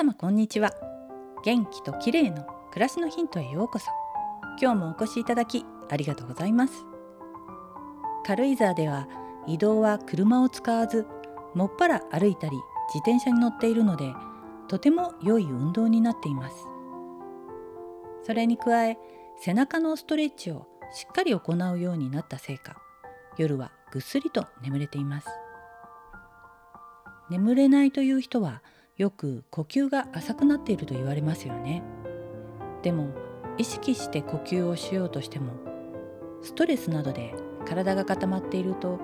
様こんにちは。元気と綺麗の暮らしのヒントへようこそ。今日もお越しいただきありがとうございます。軽井沢では移動は車を使わずもっぱら歩いたり自転車に乗っているのでとても良い運動になっています。それに加え背中のストレッチをしっかり行うようになったせいか夜はぐっすりと眠れています。眠れないという人はよく呼吸が浅くなっていると言われますよね。でも意識して呼吸をしようとしてもストレスなどで体が固まっていると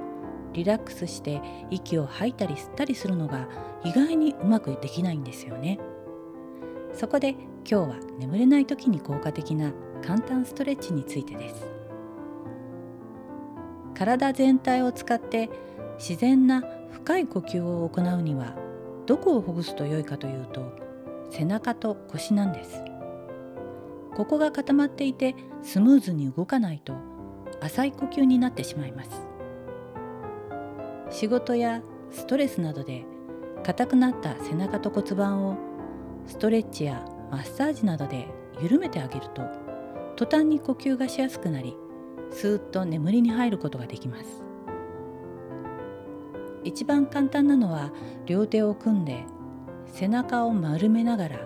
リラックスして息を吐いたり吸ったりするのが意外にうまくできないんですよね。そこで今日は眠れない時に効果的な簡単ストレッチについてです。体全体を使って自然な深い呼吸を行うにはどこをほぐすと良いかというと背中と腰なんです。ここが固まっていてスムーズに動かないと浅い呼吸になってしまいます。仕事やストレスなどで硬くなった背中と骨盤をストレッチやマッサージなどで緩めてあげると途端に呼吸がしやすくなりスーッと眠りに入ることができます。一番簡単なのは両手を組んで背中を丸めながら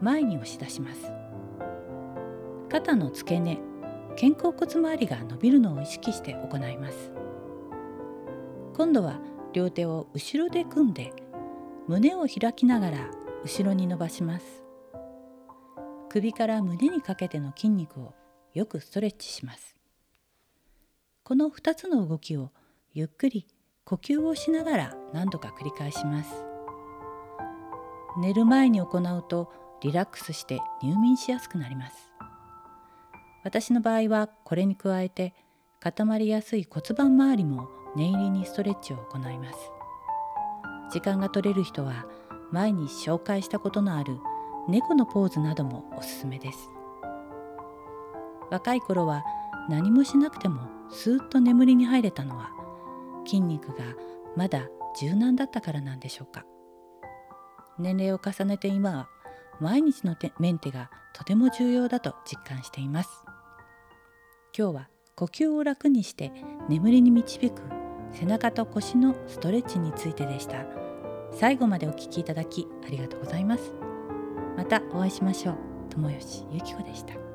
前に押し出します。肩の付け根肩甲骨周りが伸びるのを意識して行います。今度は両手を後ろで組んで胸を開きながら後ろに伸ばします。首から胸にかけての筋肉をよくストレッチします。この2つの動きをゆっくり呼吸をしながら何度か繰り返します。寝る前に行うとリラックスして入眠しやすくなります。私の場合はこれに加えて固まりやすい骨盤周りも念入りにストレッチを行います。時間が取れる人は前に紹介したことのある猫のポーズなどもおすすめです。若い頃は何もしなくてもスーッと眠りに入れたのは筋肉がまだ柔軟だったからなんでしょうか。年齢を重ねて今は毎日のメンテがとても重要だと実感しています。今日は呼吸を楽にして眠りに導く背中と腰のストレッチについてでした。最後までお聞きいただきありがとうございます。またお会いしましょう。友吉ゆき子でした。